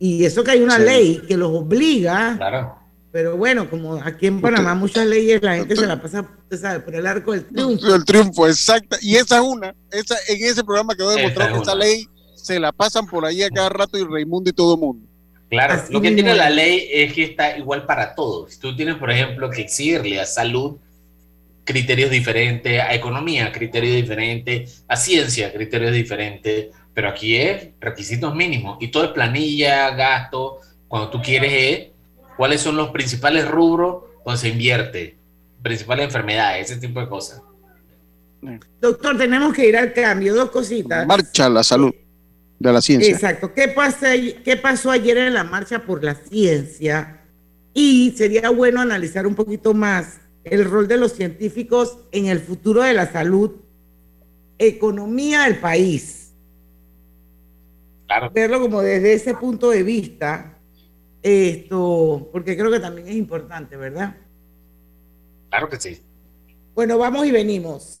[SPEAKER 2] y eso que hay una
[SPEAKER 6] Sí.
[SPEAKER 2] ley que los obliga,
[SPEAKER 6] Claro.
[SPEAKER 2] pero bueno, como aquí en Panamá muchas leyes la gente se la pasa, usted sabe, por el arco del triunfo.
[SPEAKER 4] El triunfo, exacto. Y esa es una. Esa, en ese programa quedó demostrado
[SPEAKER 6] es
[SPEAKER 4] que esa ley se la pasan por ahí a cada rato y Raimundo y todo el mundo.
[SPEAKER 6] Claro,
[SPEAKER 2] Así
[SPEAKER 6] lo que tiene la ley es que está igual para todos. Tú tienes, por ejemplo, que exigirle a salud criterios diferentes, a economía criterios diferentes, a ciencia criterios diferentes, pero aquí es requisitos mínimos y todo es planilla, gasto, cuando tú quieres es cuáles son los principales rubros donde se invierte, principales enfermedades, ese tipo de cosas.
[SPEAKER 2] Doctor, tenemos que ir al cambio, dos cositas.
[SPEAKER 4] Marcha la salud de la ciencia.
[SPEAKER 2] Exacto. ¿Qué, pasa, ¿Qué pasó ayer en la marcha por la ciencia? Y sería bueno analizar un poquito más el rol de los científicos en el futuro de la salud, economía del país.
[SPEAKER 6] Claro.
[SPEAKER 2] Verlo como desde ese punto de vista, esto, porque creo que también es importante, ¿verdad?
[SPEAKER 6] Claro que sí.
[SPEAKER 2] Bueno, vamos y venimos.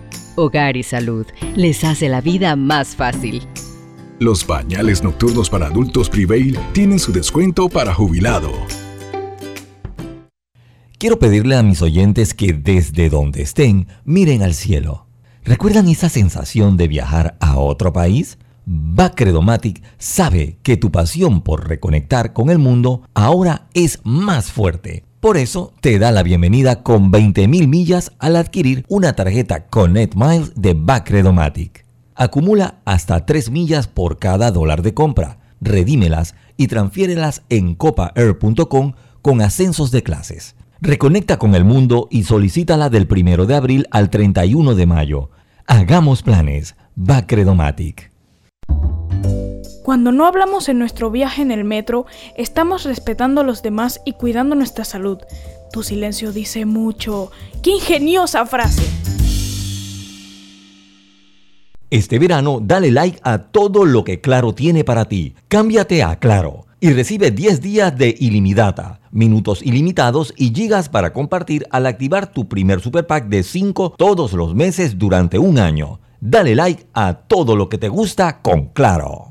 [SPEAKER 17] Hogar y Salud les hace la vida más fácil.
[SPEAKER 18] Los pañales nocturnos para adultos Prevail tienen su descuento para jubilado.
[SPEAKER 19] Quiero pedirle a mis oyentes que desde donde estén miren al cielo. ¿Recuerdan esa sensación de viajar a otro país? Bacredomatic sabe que tu pasión por reconectar con el mundo ahora es más fuerte. Por eso te da la bienvenida con 20.000 millas al adquirir una tarjeta Connect Miles de Bacredomatic. Acumula hasta 3 millas por cada dólar de compra. Redímelas y transfiérelas en copaair.com con ascensos de clases. Reconecta con el mundo y solicítala del 1 de abril al 31 de mayo. Hagamos planes. Bacredomatic.
[SPEAKER 16] Cuando no hablamos en nuestro viaje en el metro, estamos respetando a los demás y cuidando nuestra salud. Tu silencio dice mucho. ¡Qué ingeniosa frase!
[SPEAKER 19] Este verano dale like a todo lo que Claro tiene para ti. Cámbiate a Claro y recibe 10 días de ilimitada, minutos ilimitados y gigas para compartir al activar tu primer super pack de 5 todos los meses durante un año. Dale like a todo lo que te gusta con Claro.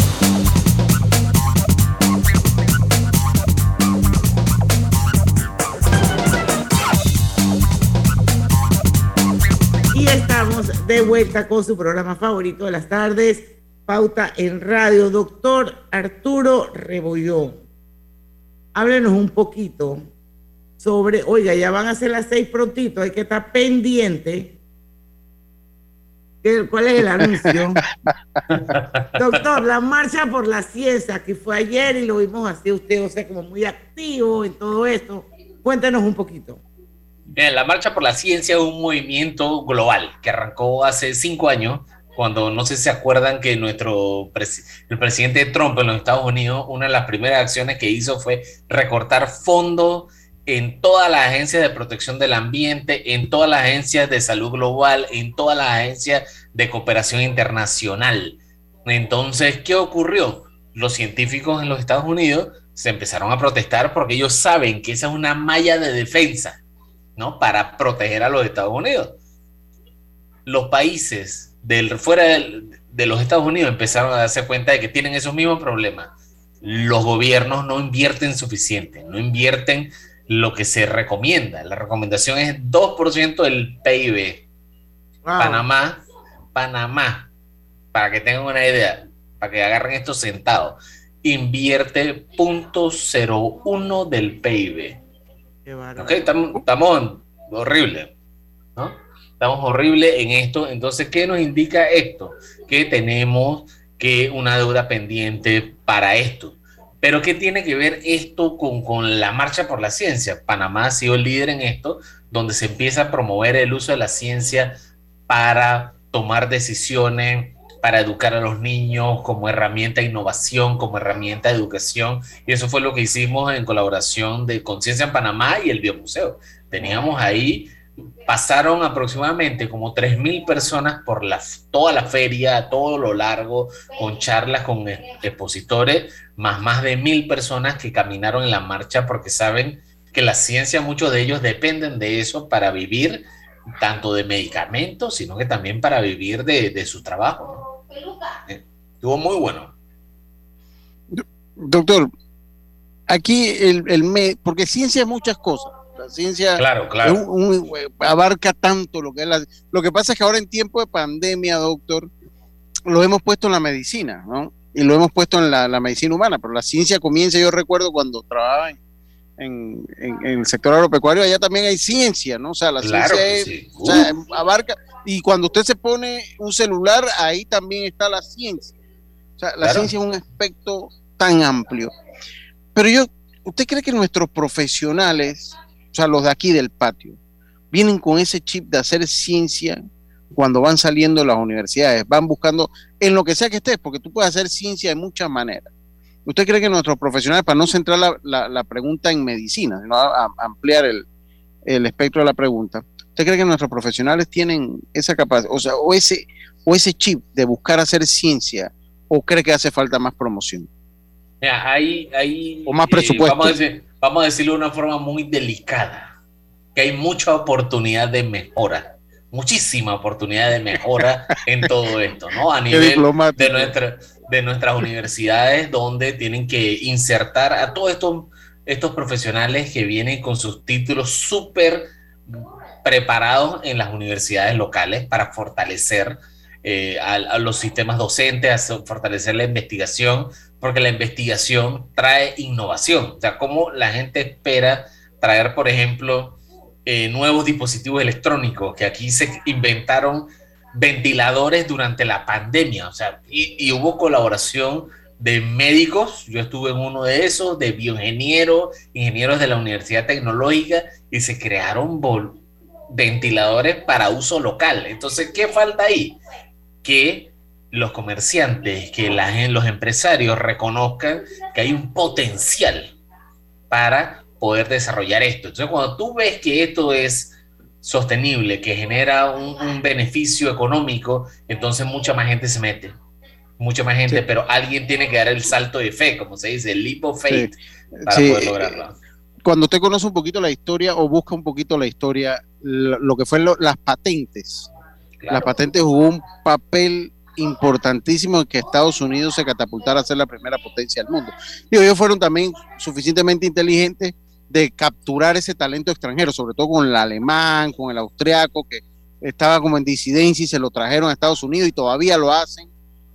[SPEAKER 2] De vuelta con su programa favorito de las tardes, Pauta en Radio, doctor Arturo Rebollón. Háblenos un poquito sobre, oiga, ya van a ser las seis prontito, hay que estar pendiente. ¿Cuál es el anuncio? Doctor, la marcha por la ciencia que fue ayer y lo vimos así usted, o sea, como muy activo en todo esto. Cuéntenos un poquito.
[SPEAKER 6] La Marcha por la Ciencia es un movimiento global que arrancó hace cinco años, cuando no sé si se acuerdan que nuestro el presidente Trump en los Estados Unidos, una de las primeras acciones que hizo fue recortar fondos en todas las agencias de protección del ambiente, en todas las agencias de salud global, en todas las agencias de cooperación internacional. Entonces, ¿qué ocurrió? Los científicos en los Estados Unidos se empezaron a protestar porque ellos saben que esa es una malla de defensa ¿no? Para proteger a los Estados Unidos. Los países del, fuera de, los Estados Unidos empezaron a darse cuenta de que tienen esos mismos problemas. Los gobiernos no invierten suficiente, no invierten lo que se recomienda. La recomendación es 2% del PIB. Panamá, Panamá, para que tengan una idea, para que agarren esto sentado, invierte 0.01 del PIB. Ok, estamos, estamos horrible, ¿no? Estamos horrible en esto. Entonces, ¿qué nos indica esto? Que tenemos que una deuda pendiente para esto. Pero ¿qué tiene que ver esto con, con, la marcha por la ciencia? Panamá ha sido el líder en esto, donde se empieza a promover el uso de la ciencia para tomar decisiones para educar a los niños como herramienta de innovación, como herramienta de educación. Y eso fue lo que hicimos en colaboración de Conciencia en Panamá y el Biomuseo. Teníamos ahí, pasaron aproximadamente como 3.000 personas por la, toda la feria, todo lo largo, con charlas con expositores, más más de mil personas que caminaron en la marcha porque saben que la ciencia, muchos de ellos dependen de eso para vivir tanto de medicamentos, sino que también para vivir de, de su trabajo. ¿no? Estuvo muy bueno.
[SPEAKER 4] Doctor, aquí el, el porque ciencia es muchas cosas. La ciencia
[SPEAKER 6] claro, claro.
[SPEAKER 4] abarca tanto lo que es la, Lo que pasa es que ahora en tiempo de pandemia, doctor, lo hemos puesto en la medicina, ¿no? Y lo hemos puesto en la, medicina humana, pero la ciencia comienza, yo recuerdo cuando trabajaba en, el sector agropecuario, allá también hay ciencia, ¿no? O sea, la ciencia abarca, y cuando usted se pone un celular, ahí también está la ciencia. O sea, la ciencia es un aspecto tan amplio. Pero yo, ¿usted cree que nuestros profesionales, o sea, los de aquí del patio, vienen con ese chip de hacer ciencia cuando van saliendo de las universidades? Van buscando en lo que sea que estés, porque tú puedes hacer ciencia de muchas maneras. ¿Usted cree que nuestros profesionales, para no centrar la, pregunta en medicina, sino ampliar el, el espectro de la pregunta, ¿Usted cree que nuestros profesionales tienen esa capacidad, o sea, o ese, o ese chip de buscar hacer ciencia, o cree que hace falta más promoción?
[SPEAKER 6] ahí, ahí,
[SPEAKER 4] o más eh, presupuesto.
[SPEAKER 6] vamos, a decirlo de una forma muy delicada, que hay mucha oportunidad de mejora, muchísima oportunidad de mejora en todo esto, ¿no? A nivel de, nuestra, de nuestras universidades, donde tienen que insertar a todos estos, estos profesionales que vienen con sus títulos súper preparados en las universidades locales para fortalecer eh, a, los sistemas docentes, fortalecer la investigación, porque la investigación trae innovación. O sea, cómo la gente espera traer, por ejemplo, eh, nuevos dispositivos electrónicos, que aquí se inventaron ventiladores durante la pandemia, o sea, y, hubo colaboración de médicos, yo estuve en uno de esos, de bioingenieros, ingenieros de la Universidad Tecnológica, y se crearon ventiladores para uso local. Entonces, ¿qué falta ahí? Que los comerciantes, que los empresarios reconozcan que hay un potencial para poder desarrollar esto. Entonces, cuando tú ves que esto es sostenible, que genera un, beneficio económico, entonces mucha más gente se mete. Mucha más gente, pero alguien tiene que dar el salto de fe, como se dice, el leap of faith, para poder lograrlo.
[SPEAKER 4] Cuando usted conoce un poquito la historia o busca un poquito la historia, lo, que fue las patentes, las patentes jugó un papel importantísimo en que Estados Unidos se catapultara a ser la primera potencia del mundo. Digo, ellos fueron también suficientemente inteligentes de capturar ese talento extranjero, sobre todo con el alemán, con el austriaco, que estaba como en disidencia y se lo trajeron a Estados Unidos y todavía lo hacen.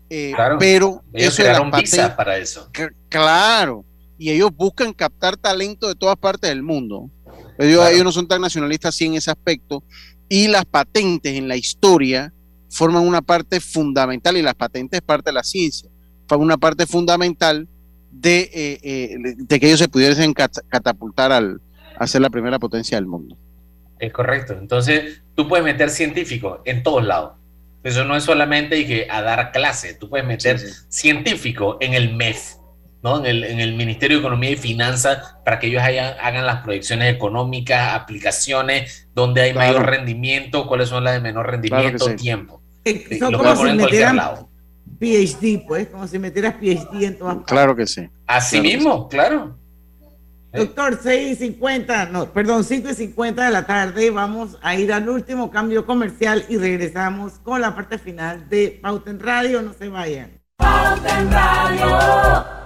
[SPEAKER 4] Eh, pero
[SPEAKER 6] ellos eso crearon visa para eso.
[SPEAKER 4] Claro, y ellos buscan captar talento de todas partes del mundo. Ellos, ellos no son tan nacionalistas así en ese aspecto. Y las patentes en la historia forman una parte fundamental, y las patentes es parte de la ciencia, forman una parte fundamental de, eh, eh, de que ellos se pudiesen catapultar al a ser la primera potencia del mundo.
[SPEAKER 6] Es correcto. Entonces, tú puedes meter científicos en todos lados. Eso no es solamente que a dar clases, tú puedes meter científicos en el MEF, ¿no? En el, en el, Ministerio de Economía y Finanzas, para que ellos hagan las proyecciones económicas, aplicaciones, donde hay mayor rendimiento, cuáles son las de menor rendimiento, tiempo.
[SPEAKER 2] lo puedes poner en cualquier lado. PhD, pues, como si metieras PhD en todas
[SPEAKER 4] partes. Claro que sí.
[SPEAKER 6] Así mismo, claro.
[SPEAKER 2] Doctor, 6 y 50, no, perdón, 5 y 50 de la tarde, vamos a ir al último cambio comercial y regresamos con la parte final de Pauten Radio, no se vayan. Pauten Radio.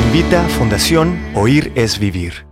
[SPEAKER 22] Invita Fundación Oír es Vivir.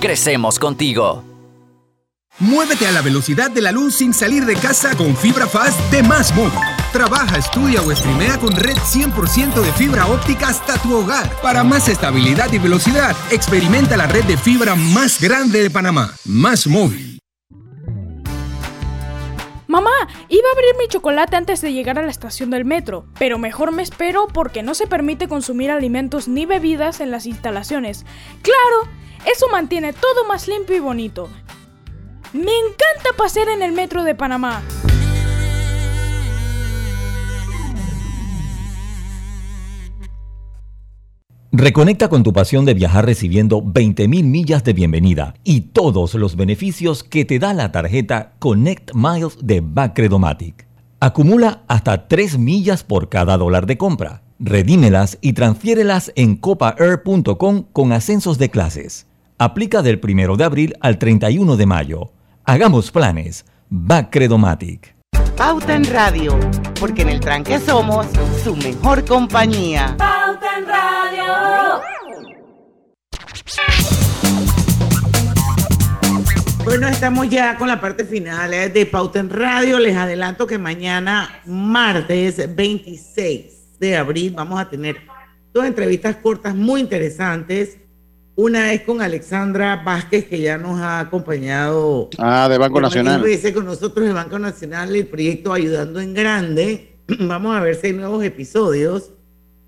[SPEAKER 9] crecemos contigo.
[SPEAKER 23] Muévete a la velocidad de la luz sin salir de casa con fibra fast de Más Móvil. Trabaja, estudia o streamea con red 100% de fibra óptica hasta tu hogar. Para más estabilidad y velocidad, experimenta la red de fibra más grande de Panamá. Más Móvil.
[SPEAKER 16] Mamá, iba a abrir mi chocolate antes de llegar a la estación del metro, pero mejor me espero porque no se permite consumir alimentos ni bebidas en las instalaciones. ¡Claro! Eso mantiene todo más limpio y bonito. Me encanta pasear en el metro de Panamá.
[SPEAKER 19] Reconecta con tu pasión de viajar recibiendo 20.000 millas de bienvenida y todos los beneficios que te da la tarjeta Connect Miles de Bacredomatic. Acumula hasta 3 millas por cada dólar de compra. Redímelas y transfiérelas en copaair.com con ascensos de clases. Aplica del 1 de abril al 31 de mayo. Hagamos planes. Bacredomatic.
[SPEAKER 2] Pauta en Radio, porque en el tranque somos su mejor compañía.
[SPEAKER 21] Pauta en Radio.
[SPEAKER 2] Bueno, estamos ya con la parte final eh, de Pauta en Radio. Les adelanto que mañana, martes 26 de abril, vamos a tener dos entrevistas cortas muy interesantes una es con Alexandra Vázquez, que ya nos ha acompañado.
[SPEAKER 4] Ah, de Banco Nacional.
[SPEAKER 2] veces con nosotros de Banco Nacional, el proyecto Ayudando en Grande. Vamos a ver si hay nuevos episodios.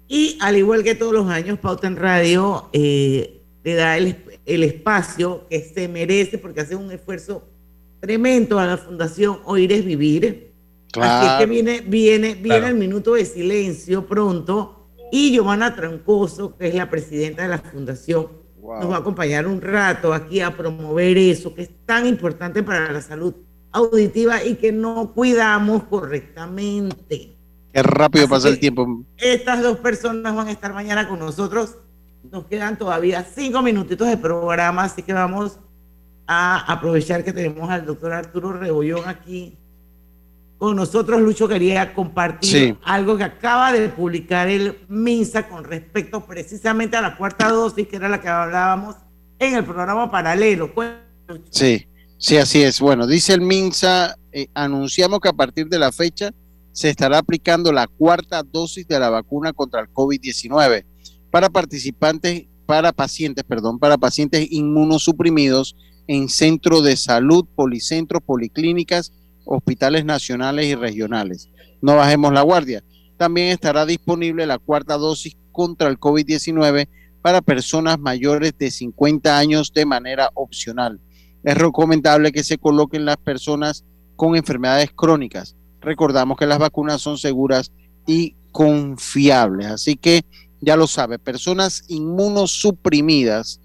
[SPEAKER 2] Y al igual que todos los años, Pauta en Radio eh, le da el, espacio que se merece porque hace un esfuerzo tremendo a la Fundación Oír es Vivir. Así que viene, viene, viene el minuto de silencio pronto. Y Giovanna Trancoso, que es la presidenta de la Fundación nos va a acompañar un rato aquí a promover eso que es tan importante para la salud auditiva y que no cuidamos correctamente.
[SPEAKER 4] Qué rápido pasa el tiempo.
[SPEAKER 2] Estas dos personas van a estar mañana con nosotros. Nos quedan todavía cinco minutitos de programa, así que vamos a aprovechar que tenemos al doctor Arturo Rebollón aquí con nosotros, Lucho, quería compartir algo que acaba de publicar el MINSA con respecto precisamente a la cuarta dosis, que era la que hablábamos en el programa paralelo.
[SPEAKER 4] Sí, sí, así es. Bueno, dice el MINSA, eh, anunciamos que a partir de la fecha se estará aplicando la cuarta dosis de la vacuna contra el COVID-19 para participantes, para pacientes, perdón, para pacientes inmunosuprimidos en centros de salud, policentros, policlínicas, hospitales nacionales y regionales. No bajemos la guardia. También estará disponible la cuarta dosis contra el COVID-19 para personas mayores de 50 años de manera opcional. Es recomendable que se coloquen las personas con enfermedades crónicas. Recordamos que las vacunas son seguras y confiables. Así que ya lo sabe, personas inmunosuprimidas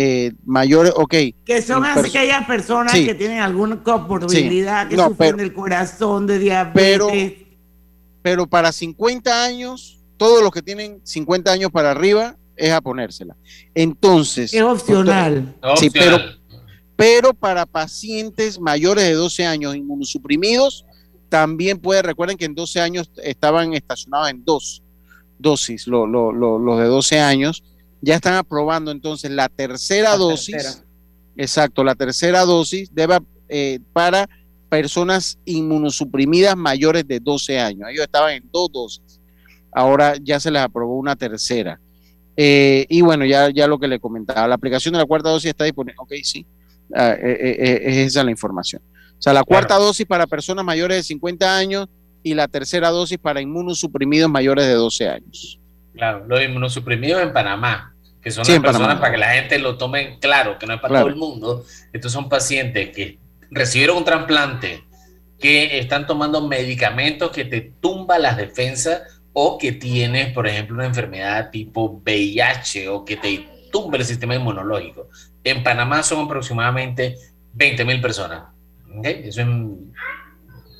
[SPEAKER 4] eh, mayores, ok.
[SPEAKER 2] Que son aquellas personas que tienen alguna comorbilidad, que sufren del corazón, de diabetes.
[SPEAKER 4] Pero, para 50 años, todos los que tienen 50 años para arriba es a ponérsela. Entonces.
[SPEAKER 2] Es opcional.
[SPEAKER 4] Sí, pero, pero para pacientes mayores de 12 años inmunosuprimidos, también puede, recuerden que en 12 años estaban estacionados en dos dosis, los de 12 años ya están aprobando entonces la tercera dosis. Exacto, la tercera dosis debe, eh, para personas inmunosuprimidas mayores de 12 años. Ellos estaban en dos dosis. Ahora ya se les aprobó una tercera. Eh, y bueno, ya, ya lo que le comentaba, la aplicación de la cuarta dosis está disponible. Ok, sí, ah, eh, es esa la información. O sea, la cuarta dosis para personas mayores de 50 años y la tercera dosis para inmunosuprimidos mayores de 12 años.
[SPEAKER 6] Claro, los inmunosuprimidos en Panamá, que son las personas para que la gente lo tome claro, que no es para todo el mundo. Estos son pacientes que recibieron un trasplante, que están tomando medicamentos que te tumba las defensas o que tienes, por ejemplo, una enfermedad tipo VIH o que te tumbe el sistema inmunológico. En Panamá son aproximadamente 20 mil personas. Eso es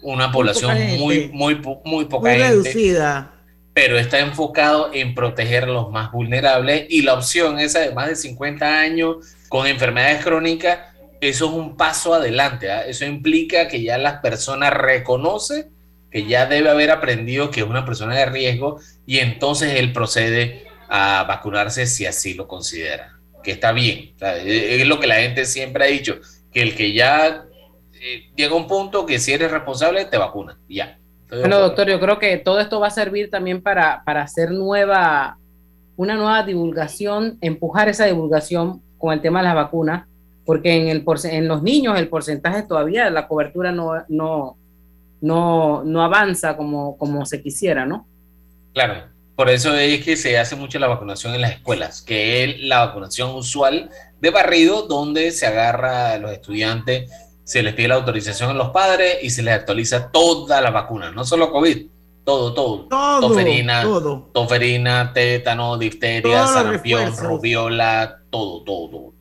[SPEAKER 6] una población muy, muy, muy, poca muy reducida. Pero está enfocado en proteger a los más vulnerables y la opción esa de más de 50 años con enfermedades crónicas, eso es un paso adelante. ¿ah? Eso implica que ya las personas reconocen que ya debe haber aprendido que es una persona de riesgo y entonces él procede a vacunarse si así lo considera, que está bien. es lo que la gente siempre ha dicho, que el que ya eh, llega a un punto que si eres responsable, te vacuna, ya.
[SPEAKER 24] Bueno, doctor, yo creo que todo esto va a servir también para, para hacer nueva, una nueva divulgación, empujar esa divulgación con el tema de las vacunas, porque en, el, en los niños el porcentaje todavía, la cobertura no, no, no, no avanza como, como se quisiera, ¿no?
[SPEAKER 6] Claro, por eso es que se hace mucho la vacunación en las escuelas, que es la vacunación usual de barrido, donde se agarra a los estudiantes, se les pide la autorización a los padres y se les actualiza toda la vacuna, no solo COVID, todo, todo.
[SPEAKER 2] Todo.
[SPEAKER 6] Toferina, toferina tétano, difteria, sarampión, rubiola, todo, todo,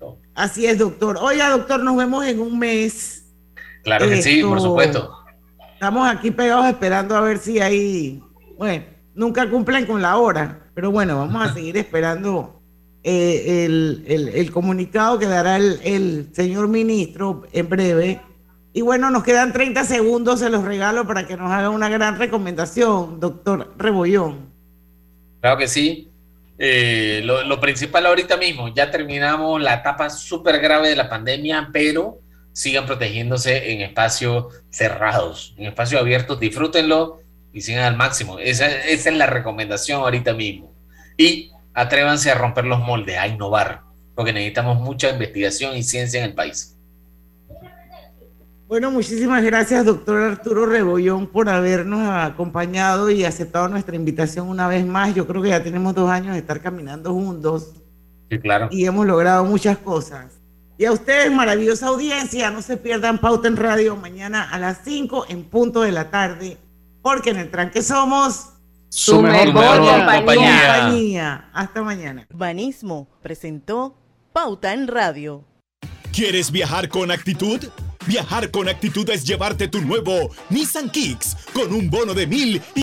[SPEAKER 6] todo,
[SPEAKER 2] Así es, doctor. Oiga, doctor, nos vemos en un mes.
[SPEAKER 6] Claro que sí, por supuesto.
[SPEAKER 2] Estamos aquí pegados esperando a ver si hay, bueno, nunca cumplen con la hora, pero bueno, vamos a seguir esperando eh, el, comunicado que dará el, señor ministro en breve. Y bueno, nos quedan 30 segundos, se los regalo para que nos haga una gran recomendación, doctor Rebollón.
[SPEAKER 6] Claro que sí. Eh, lo, lo, principal ahorita mismo, ya terminamos la etapa súper grave de la pandemia, pero sigan protegiéndose en espacios cerrados, en espacios abiertos, disfrútenlo y sigan al máximo. Esa, es la recomendación ahorita mismo. Y atrévanse a romper los moldes, a innovar, porque necesitamos mucha investigación y ciencia en el país.
[SPEAKER 2] Bueno, muchísimas gracias, doctor Arturo Rebollón, por habernos acompañado y aceptado nuestra invitación una vez más. Yo creo que ya tenemos dos años de estar caminando juntos.
[SPEAKER 6] Sí, claro.
[SPEAKER 2] Y hemos logrado muchas cosas. Y a ustedes, maravillosa audiencia, no se pierdan Pauta en Radio mañana a las 5 en punto de la tarde, porque en el tranque somos
[SPEAKER 24] su, mejor,
[SPEAKER 2] compañía. Hasta mañana.
[SPEAKER 25] Banismo presentó Pauta en Radio.
[SPEAKER 26] ¿Quieres viajar con actitud? Viajar con actitud es llevarte tu nuevo Nissan Kicks con un bono de mil y